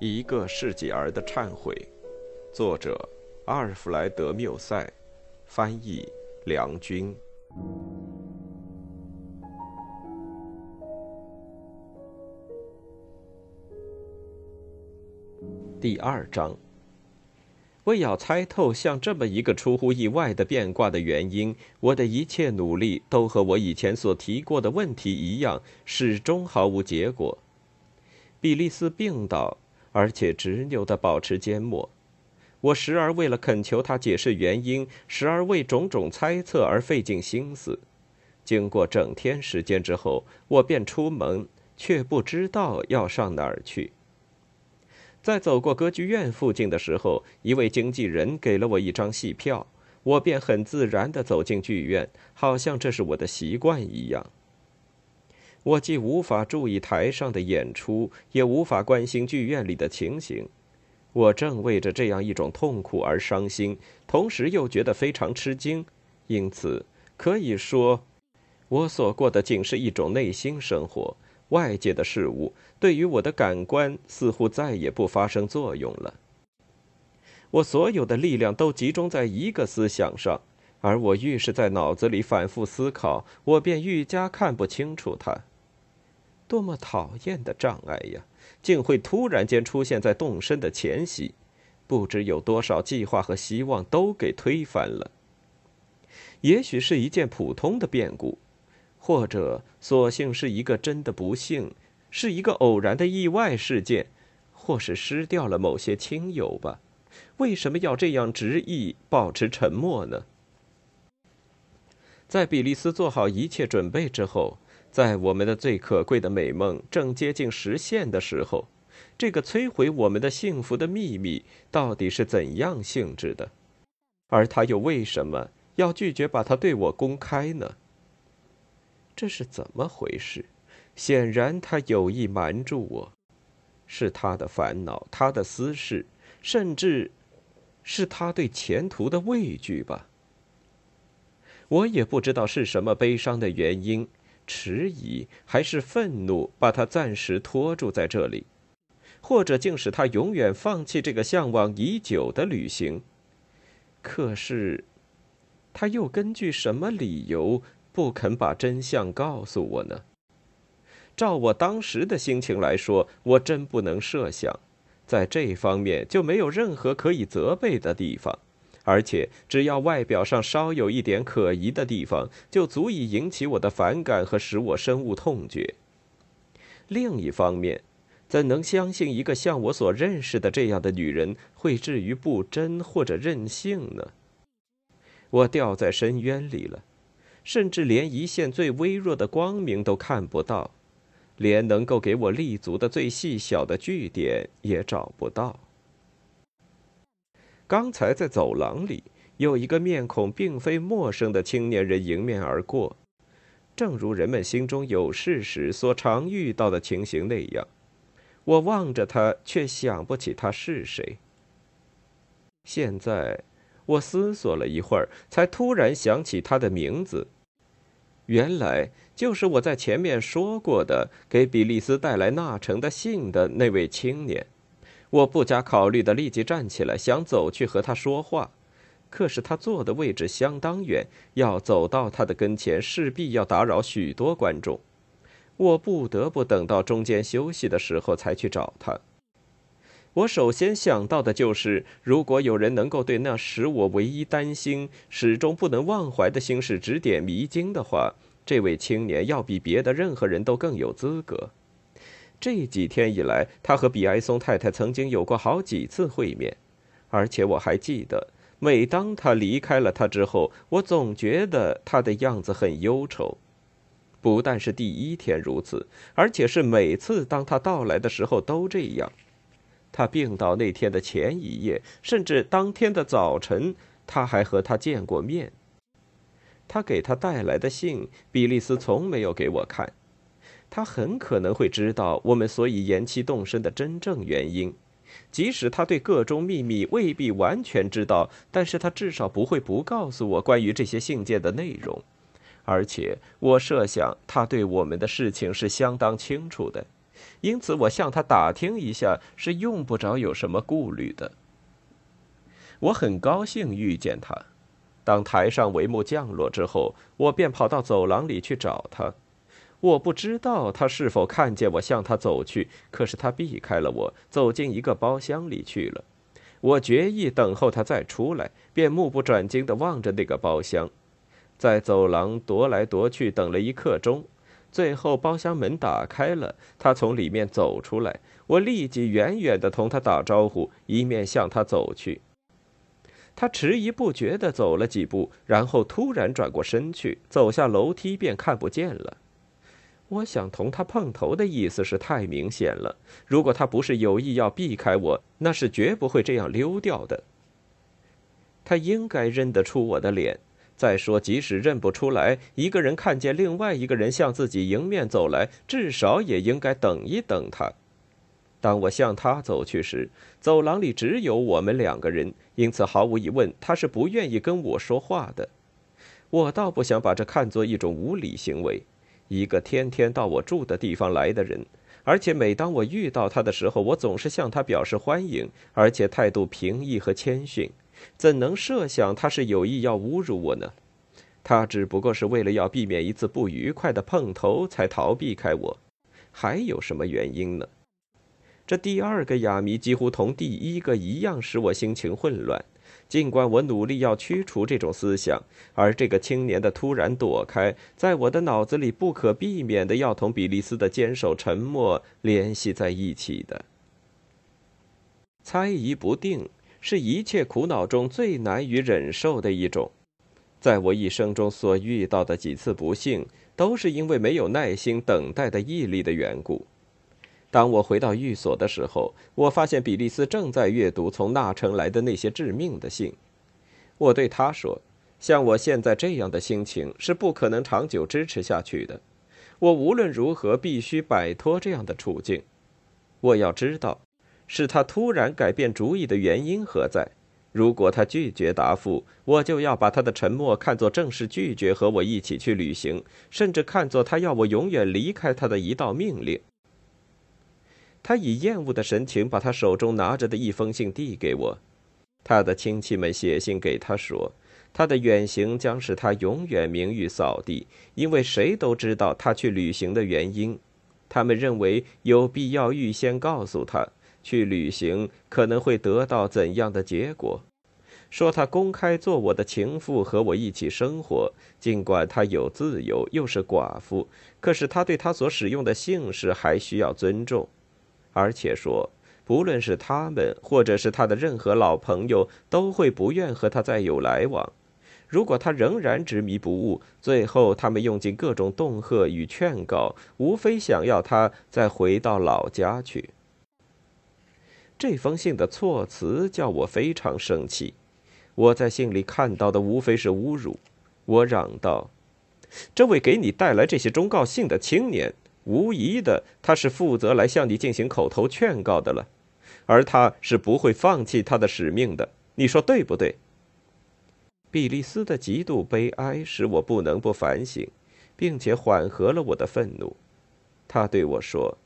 一个世纪儿的忏悔，作者阿尔弗莱德·缪塞，翻译梁军。第二章，为要猜透像这么一个出乎意外的变卦的原因，我的一切努力都和我以前所提过的问题一样，始终毫无结果。比利斯病倒。而且执拗地保持缄默，我时而为了恳求他解释原因，时而为种种猜测而费尽心思。经过整天时间之后，我便出门，却不知道要上哪儿去。在走过歌剧院附近的时候，一位经纪人给了我一张戏票，我便很自然地走进剧院，好像这是我的习惯一样。我既无法注意台上的演出，也无法关心剧院里的情形。我正为着这样一种痛苦而伤心，同时又觉得非常吃惊。因此，可以说，我所过的仅是一种内心生活。外界的事物对于我的感官似乎再也不发生作用了。我所有的力量都集中在一个思想上，而我愈是在脑子里反复思考，我便愈加看不清楚它。多么讨厌的障碍呀！竟会突然间出现在动身的前夕，不知有多少计划和希望都给推翻了。也许是一件普通的变故，或者索性是一个真的不幸，是一个偶然的意外事件，或是失掉了某些亲友吧？为什么要这样执意保持沉默呢？在比利斯做好一切准备之后。在我们的最可贵的美梦正接近实现的时候，这个摧毁我们的幸福的秘密到底是怎样性质的？而他又为什么要拒绝把它对我公开呢？这是怎么回事？显然他有意瞒住我，是他的烦恼，他的私事，甚至是他对前途的畏惧吧。我也不知道是什么悲伤的原因。迟疑还是愤怒，把他暂时拖住在这里，或者竟使他永远放弃这个向往已久的旅行。可是，他又根据什么理由不肯把真相告诉我呢？照我当时的心情来说，我真不能设想，在这方面就没有任何可以责备的地方。而且，只要外表上稍有一点可疑的地方，就足以引起我的反感和使我深恶痛绝。另一方面，怎能相信一个像我所认识的这样的女人会至于不贞或者任性呢？我掉在深渊里了，甚至连一线最微弱的光明都看不到，连能够给我立足的最细小的据点也找不到。刚才在走廊里，有一个面孔并非陌生的青年人迎面而过，正如人们心中有事时所常遇到的情形那样。我望着他，却想不起他是谁。现在，我思索了一会儿，才突然想起他的名字。原来就是我在前面说过的，给比利斯带来那城的信的那位青年。我不加考虑的立即站起来，想走去和他说话，可是他坐的位置相当远，要走到他的跟前，势必要打扰许多观众。我不得不等到中间休息的时候才去找他。我首先想到的就是，如果有人能够对那使我唯一担心、始终不能忘怀的心事指点迷津的话，这位青年要比别的任何人都更有资格。这几天以来，他和比埃松太太曾经有过好几次会面，而且我还记得，每当他离开了他之后，我总觉得他的样子很忧愁。不但是第一天如此，而且是每次当他到来的时候都这样。他病倒那天的前一夜，甚至当天的早晨，他还和他见过面。他给他带来的信，比利斯从没有给我看。他很可能会知道我们所以延期动身的真正原因，即使他对各中秘密未必完全知道，但是他至少不会不告诉我关于这些信件的内容。而且我设想他对我们的事情是相当清楚的，因此我向他打听一下是用不着有什么顾虑的。我很高兴遇见他。当台上帷幕降落之后，我便跑到走廊里去找他。我不知道他是否看见我向他走去，可是他避开了我，走进一个包厢里去了。我决意等候他再出来，便目不转睛地望着那个包厢，在走廊踱来踱去，等了一刻钟。最后，包厢门打开了，他从里面走出来。我立即远远地同他打招呼，一面向他走去。他迟疑不决地走了几步，然后突然转过身去，走下楼梯便看不见了。我想同他碰头的意思是太明显了。如果他不是有意要避开我，那是绝不会这样溜掉的。他应该认得出我的脸。再说，即使认不出来，一个人看见另外一个人向自己迎面走来，至少也应该等一等他。当我向他走去时，走廊里只有我们两个人，因此毫无疑问，他是不愿意跟我说话的。我倒不想把这看作一种无理行为。一个天天到我住的地方来的人，而且每当我遇到他的时候，我总是向他表示欢迎，而且态度平易和谦逊，怎能设想他是有意要侮辱我呢？他只不过是为了要避免一次不愉快的碰头，才逃避开我，还有什么原因呢？这第二个哑谜几乎同第一个一样，使我心情混乱。尽管我努力要驱除这种思想，而这个青年的突然躲开，在我的脑子里不可避免的要同比利斯的坚守沉默联系在一起的。猜疑不定是一切苦恼中最难以忍受的一种，在我一生中所遇到的几次不幸，都是因为没有耐心等待的毅力的缘故。当我回到寓所的时候，我发现比利斯正在阅读从纳城来的那些致命的信。我对他说：“像我现在这样的心情是不可能长久支持下去的。我无论如何必须摆脱这样的处境。我要知道，是他突然改变主意的原因何在。如果他拒绝答复，我就要把他的沉默看作正式拒绝和我一起去旅行，甚至看作他要我永远离开他的一道命令。”他以厌恶的神情把他手中拿着的一封信递给我。他的亲戚们写信给他说，他的远行将使他永远名誉扫地，因为谁都知道他去旅行的原因。他们认为有必要预先告诉他去旅行可能会得到怎样的结果。说他公开做我的情妇和我一起生活，尽管他有自由又是寡妇，可是他对他所使用的姓氏还需要尊重。而且说，不论是他们，或者是他的任何老朋友，都会不愿和他再有来往。如果他仍然执迷不悟，最后他们用尽各种恫吓与劝告，无非想要他再回到老家去。这封信的措辞叫我非常生气。我在信里看到的无非是侮辱。我嚷道：“这位给你带来这些忠告信的青年。”无疑的，他是负责来向你进行口头劝告的了，而他是不会放弃他的使命的。你说对不对？比利斯的极度悲哀使我不能不反省，并且缓和了我的愤怒。他对我说：“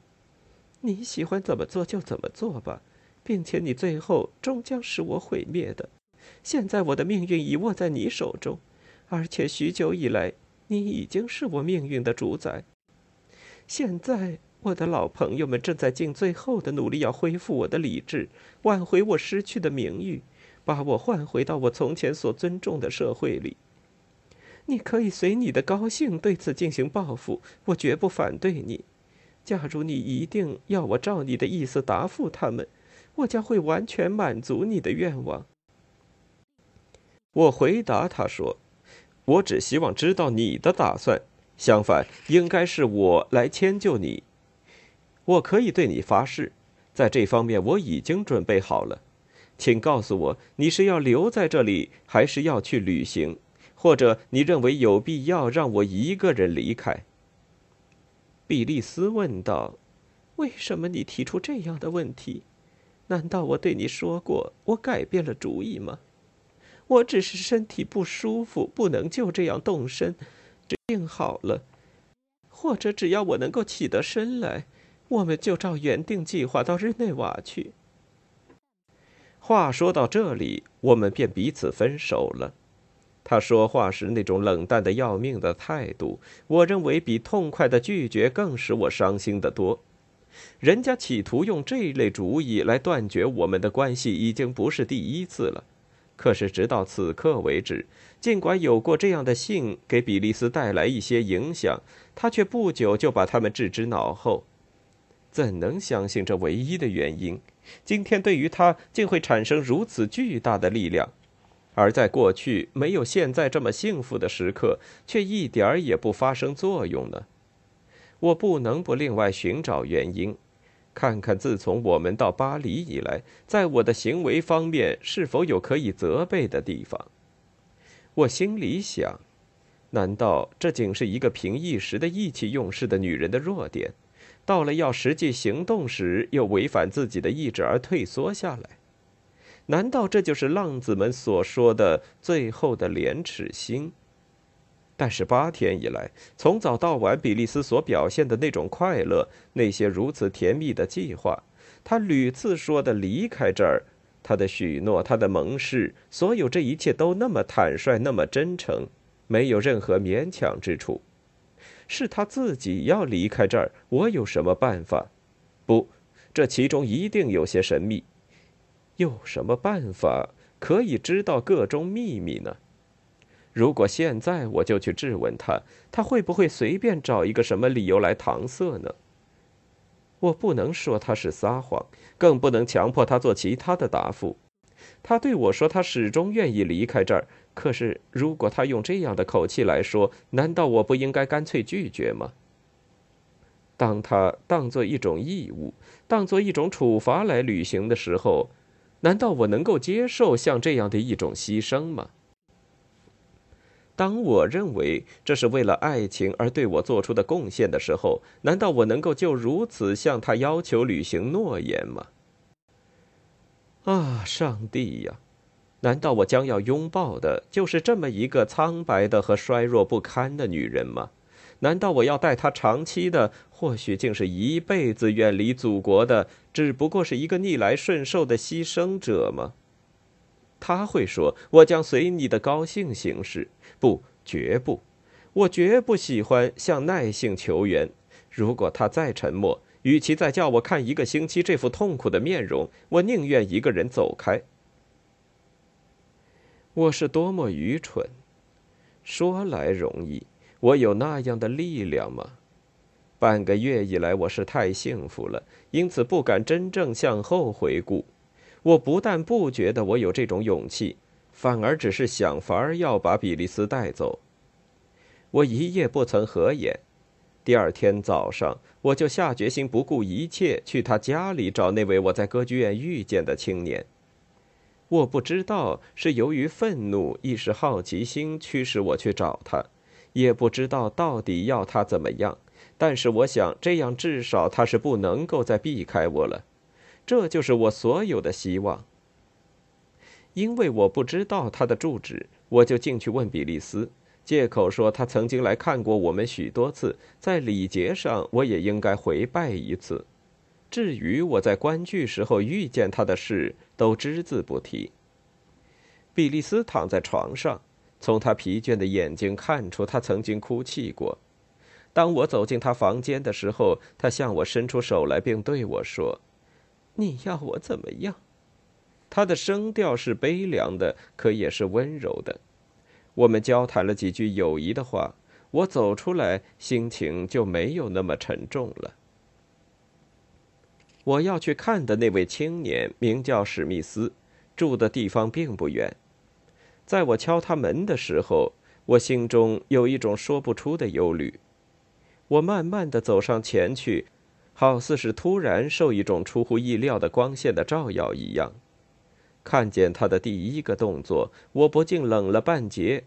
你喜欢怎么做就怎么做吧，并且你最后终将使我毁灭的。现在我的命运已握在你手中，而且许久以来，你已经是我命运的主宰。”现在，我的老朋友们正在尽最后的努力，要恢复我的理智，挽回我失去的名誉，把我换回到我从前所尊重的社会里。你可以随你的高兴对此进行报复，我绝不反对你。假如你一定要我照你的意思答复他们，我将会完全满足你的愿望。我回答他说：“我只希望知道你的打算。”相反，应该是我来迁就你。我可以对你发誓，在这方面我已经准备好了。请告诉我，你是要留在这里，还是要去旅行？或者你认为有必要让我一个人离开？比利斯问道：“为什么你提出这样的问题？难道我对你说过我改变了主意吗？我只是身体不舒服，不能就这样动身。”病好了，或者只要我能够起得身来，我们就照原定计划到日内瓦去。话说到这里，我们便彼此分手了。他说话时那种冷淡的要命的态度，我认为比痛快的拒绝更使我伤心的多。人家企图用这一类主意来断绝我们的关系，已经不是第一次了。可是直到此刻为止，尽管有过这样的信给比利斯带来一些影响，他却不久就把他们置之脑后。怎能相信这唯一的原因，今天对于他竟会产生如此巨大的力量？而在过去没有现在这么幸福的时刻，却一点儿也不发生作用呢？我不能不另外寻找原因，看看自从我们到巴黎以来，在我的行为方面是否有可以责备的地方。我心里想：难道这仅是一个凭一时的意气用事的女人的弱点？到了要实际行动时，又违反自己的意志而退缩下来？难道这就是浪子们所说的最后的廉耻心？但是八天以来，从早到晚，比利斯所表现的那种快乐，那些如此甜蜜的计划，他屡次说的离开这儿，他的许诺，他的盟誓，所有这一切都那么坦率，那么真诚，没有任何勉强之处。是他自己要离开这儿，我有什么办法？不，这其中一定有些神秘。有什么办法可以知道各种秘密呢？如果现在我就去质问他，他会不会随便找一个什么理由来搪塞呢？我不能说他是撒谎，更不能强迫他做其他的答复。他对我说，他始终愿意离开这儿。可是，如果他用这样的口气来说，难道我不应该干脆拒绝吗？当他当做一种义务，当做一种处罚来履行的时候，难道我能够接受像这样的一种牺牲吗？当我认为这是为了爱情而对我做出的贡献的时候，难道我能够就如此向他要求履行诺言吗？啊，上帝呀！难道我将要拥抱的就是这么一个苍白的和衰弱不堪的女人吗？难道我要带她长期的，或许竟是一辈子远离祖国的，只不过是一个逆来顺受的牺牲者吗？他会说：“我将随你的高兴行事。”不，绝不！我绝不喜欢向耐性求援。如果他再沉默，与其再叫我看一个星期这副痛苦的面容，我宁愿一个人走开。我是多么愚蠢！说来容易，我有那样的力量吗？半个月以来，我是太幸福了，因此不敢真正向后回顾。我不但不觉得我有这种勇气，反而只是想法儿要把比利斯带走。我一夜不曾合眼，第二天早上我就下决心不顾一切去他家里找那位我在歌剧院遇见的青年。我不知道是由于愤怒，亦是好奇心驱使我去找他，也不知道到底要他怎么样。但是我想，这样至少他是不能够再避开我了。这就是我所有的希望。因为我不知道他的住址，我就进去问比利斯，借口说他曾经来看过我们许多次，在礼节上我也应该回拜一次。至于我在观剧时候遇见他的事，都只字不提。比利斯躺在床上，从他疲倦的眼睛看出他曾经哭泣过。当我走进他房间的时候，他向我伸出手来，并对我说。你要我怎么样？他的声调是悲凉的，可也是温柔的。我们交谈了几句友谊的话，我走出来，心情就没有那么沉重了。我要去看的那位青年名叫史密斯，住的地方并不远。在我敲他门的时候，我心中有一种说不出的忧虑。我慢慢的走上前去。好似是突然受一种出乎意料的光线的照耀一样，看见他的第一个动作，我不禁冷了半截。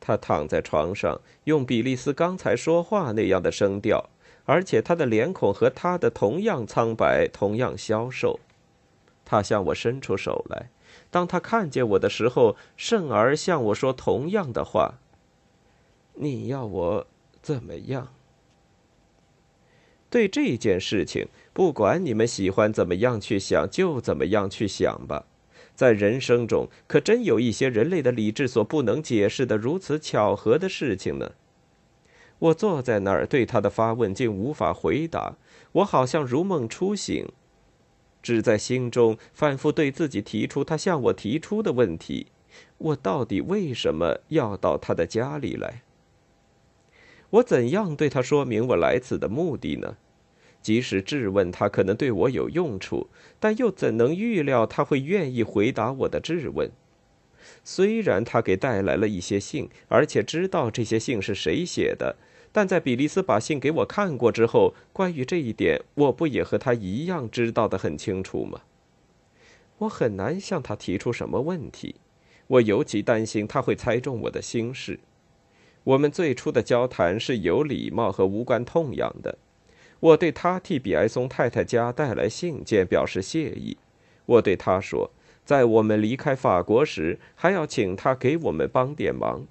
他躺在床上，用比利斯刚才说话那样的声调，而且他的脸孔和他的同样苍白，同样消瘦。他向我伸出手来，当他看见我的时候，甚而向我说同样的话：“你要我怎么样？”对这件事情，不管你们喜欢怎么样去想，就怎么样去想吧。在人生中，可真有一些人类的理智所不能解释的如此巧合的事情呢。我坐在那儿，对他的发问竟无法回答。我好像如梦初醒，只在心中反复对自己提出他向我提出的问题：我到底为什么要到他的家里来？我怎样对他说明我来此的目的呢？即使质问他可能对我有用处，但又怎能预料他会愿意回答我的质问？虽然他给带来了一些信，而且知道这些信是谁写的，但在比利斯把信给我看过之后，关于这一点，我不也和他一样知道的很清楚吗？我很难向他提出什么问题，我尤其担心他会猜中我的心事。我们最初的交谈是有礼貌和无关痛痒的。我对他替比埃松太太家带来信件表示谢意。我对他说，在我们离开法国时，还要请他给我们帮点忙。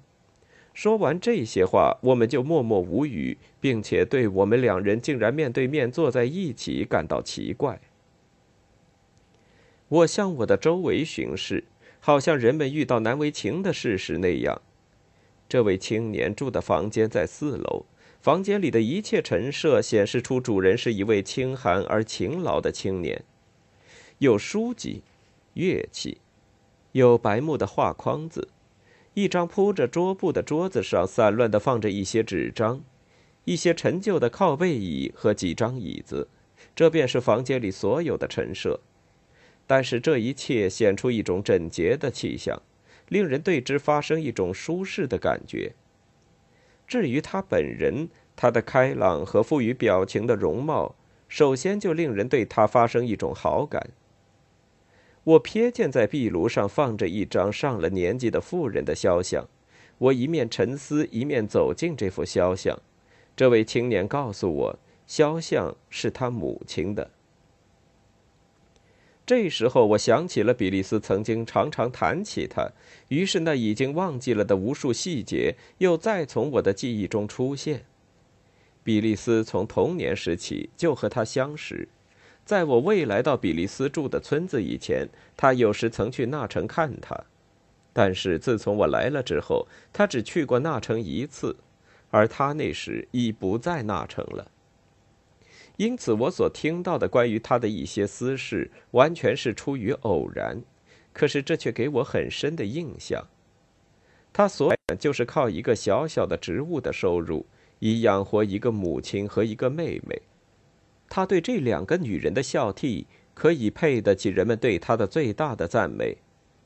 说完这些话，我们就默默无语，并且对我们两人竟然面对面坐在一起感到奇怪。我向我的周围巡视，好像人们遇到难为情的事时那样。这位青年住的房间在四楼。房间里的一切陈设显示出主人是一位清寒而勤劳的青年。有书籍、乐器，有白木的画框子，一张铺着桌布的桌子上散乱地放着一些纸张，一些陈旧的靠背椅和几张椅子。这便是房间里所有的陈设。但是这一切显出一种整洁的气象，令人对之发生一种舒适的感觉。至于他本人，他的开朗和富于表情的容貌，首先就令人对他发生一种好感。我瞥见在壁炉上放着一张上了年纪的妇人的肖像，我一面沉思，一面走进这幅肖像。这位青年告诉我，肖像是他母亲的。这时候，我想起了比利斯曾经常常谈起他，于是那已经忘记了的无数细节又再从我的记忆中出现。比利斯从童年时起就和他相识，在我未来到比利斯住的村子以前，他有时曾去那城看他，但是自从我来了之后，他只去过那城一次，而他那时已不在那城了。因此，我所听到的关于他的一些私事，完全是出于偶然，可是这却给我很深的印象。他所就是靠一个小小的职务的收入，以养活一个母亲和一个妹妹。他对这两个女人的孝悌，可以配得起人们对他的最大的赞美。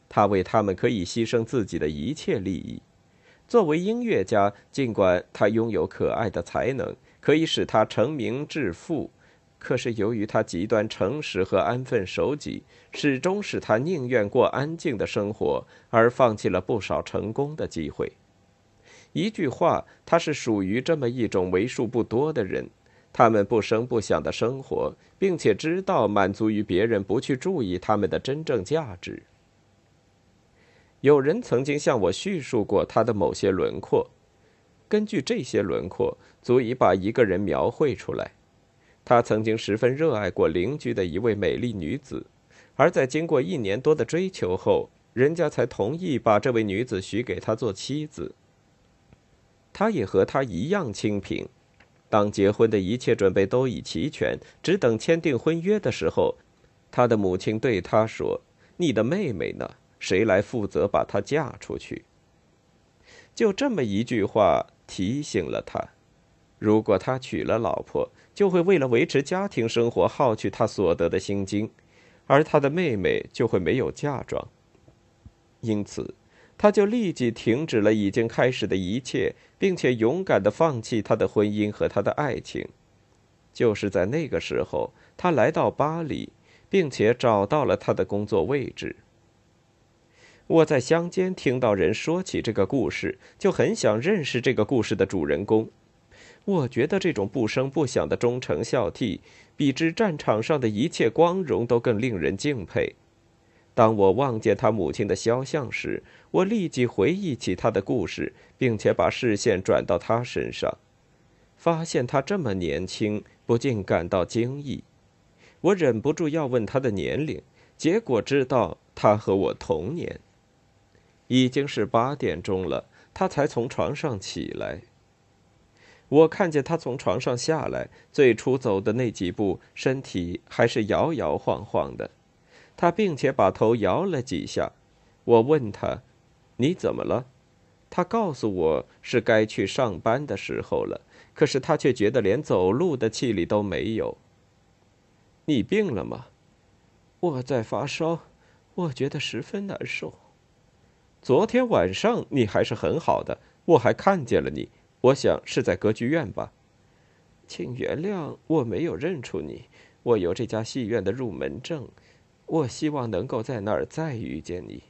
他为他们可以牺牲自己的一切利益。作为音乐家，尽管他拥有可爱的才能。可以使他成名致富，可是由于他极端诚实和安分守己，始终使他宁愿过安静的生活，而放弃了不少成功的机会。一句话，他是属于这么一种为数不多的人，他们不声不响的生活，并且知道满足于别人不去注意他们的真正价值。有人曾经向我叙述过他的某些轮廓。根据这些轮廓，足以把一个人描绘出来。他曾经十分热爱过邻居的一位美丽女子，而在经过一年多的追求后，人家才同意把这位女子许给他做妻子。他也和她一样清贫。当结婚的一切准备都已齐全，只等签订婚约的时候，他的母亲对他说：“你的妹妹呢？谁来负责把她嫁出去？”就这么一句话。提醒了他，如果他娶了老婆，就会为了维持家庭生活耗去他所得的薪金，而他的妹妹就会没有嫁妆。因此，他就立即停止了已经开始的一切，并且勇敢的放弃他的婚姻和他的爱情。就是在那个时候，他来到巴黎，并且找到了他的工作位置。我在乡间听到人说起这个故事，就很想认识这个故事的主人公。我觉得这种不声不响的忠诚孝悌，比之战场上的一切光荣都更令人敬佩。当我望见他母亲的肖像时，我立即回忆起他的故事，并且把视线转到他身上，发现他这么年轻，不禁感到惊异。我忍不住要问他的年龄，结果知道他和我同年。已经是八点钟了，他才从床上起来。我看见他从床上下来，最初走的那几步，身体还是摇摇晃晃的。他并且把头摇了几下。我问他：“你怎么了？”他告诉我是该去上班的时候了。可是他却觉得连走路的气力都没有。你病了吗？我在发烧，我觉得十分难受。昨天晚上你还是很好的，我还看见了你。我想是在歌剧院吧。请原谅我没有认出你。我有这家戏院的入门证，我希望能够在那儿再遇见你。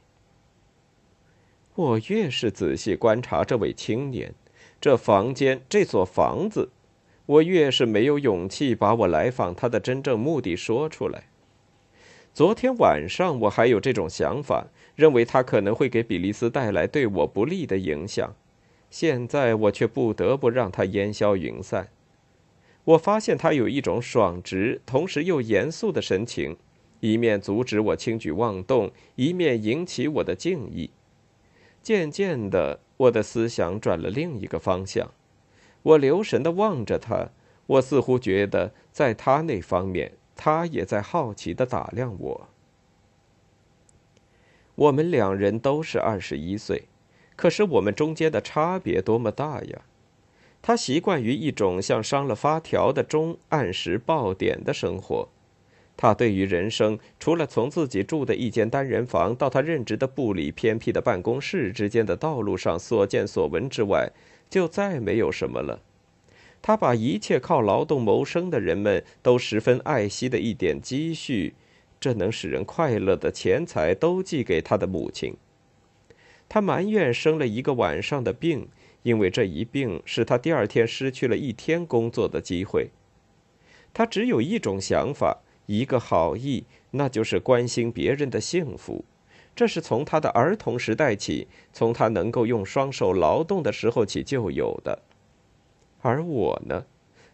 我越是仔细观察这位青年，这房间，这所房子，我越是没有勇气把我来访他的真正目的说出来。昨天晚上我还有这种想法，认为他可能会给比利斯带来对我不利的影响。现在我却不得不让他烟消云散。我发现他有一种爽直，同时又严肃的神情，一面阻止我轻举妄动，一面引起我的敬意。渐渐的，我的思想转了另一个方向。我留神的望着他，我似乎觉得在他那方面，他也在好奇的打量我。我们两人都是二十一岁。可是我们中间的差别多么大呀！他习惯于一种像伤了发条的钟按时报点的生活。他对于人生，除了从自己住的一间单人房到他任职的部里偏僻的办公室之间的道路上所见所闻之外，就再没有什么了。他把一切靠劳动谋生的人们都十分爱惜的一点积蓄，这能使人快乐的钱财，都寄给他的母亲。他埋怨生了一个晚上的病，因为这一病使他第二天失去了一天工作的机会。他只有一种想法，一个好意，那就是关心别人的幸福。这是从他的儿童时代起，从他能够用双手劳动的时候起就有的。而我呢，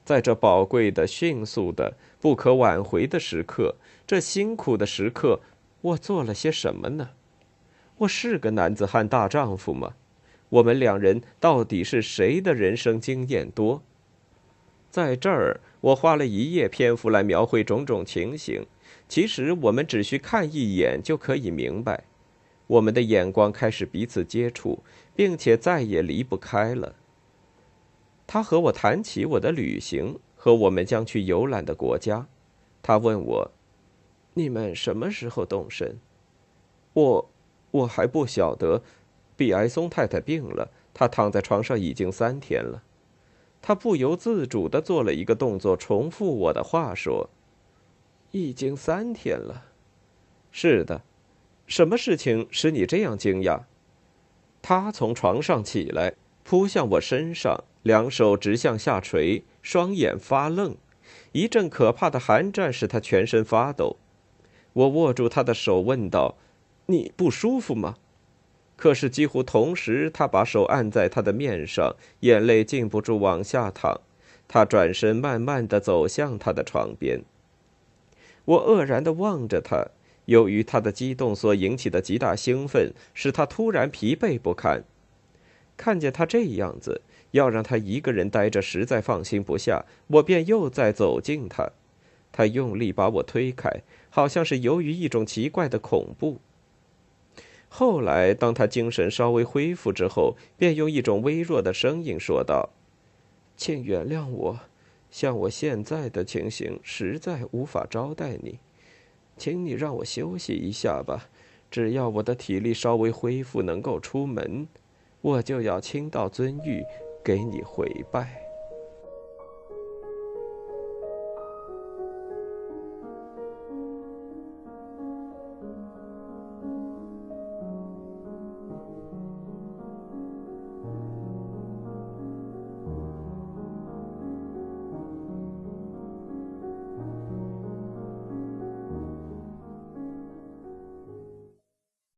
在这宝贵的、迅速的、不可挽回的时刻，这辛苦的时刻，我做了些什么呢？我是个男子汉大丈夫吗？我们两人到底是谁的人生经验多？在这儿，我花了一页篇幅来描绘种种情形。其实我们只需看一眼就可以明白。我们的眼光开始彼此接触，并且再也离不开了。他和我谈起我的旅行和我们将去游览的国家。他问我：“你们什么时候动身？”我。我还不晓得，比埃松太太病了，她躺在床上已经三天了。他不由自主的做了一个动作，重复我的话说：“已经三天了。”是的，什么事情使你这样惊讶？他从床上起来，扑向我身上，两手直向下垂，双眼发愣，一阵可怕的寒战使他全身发抖。我握住他的手，问道。你不舒服吗？可是几乎同时，他把手按在他的面上，眼泪禁不住往下淌。他转身，慢慢的走向他的床边。我愕然的望着他，由于他的激动所引起的极大兴奋，使他突然疲惫不堪。看见他这样子，要让他一个人待着，实在放心不下，我便又再走近他。他用力把我推开，好像是由于一种奇怪的恐怖。后来，当他精神稍微恢复之后，便用一种微弱的声音说道：“请原谅我，像我现在的情形，实在无法招待你，请你让我休息一下吧。只要我的体力稍微恢复，能够出门，我就要亲到尊玉，给你回拜。”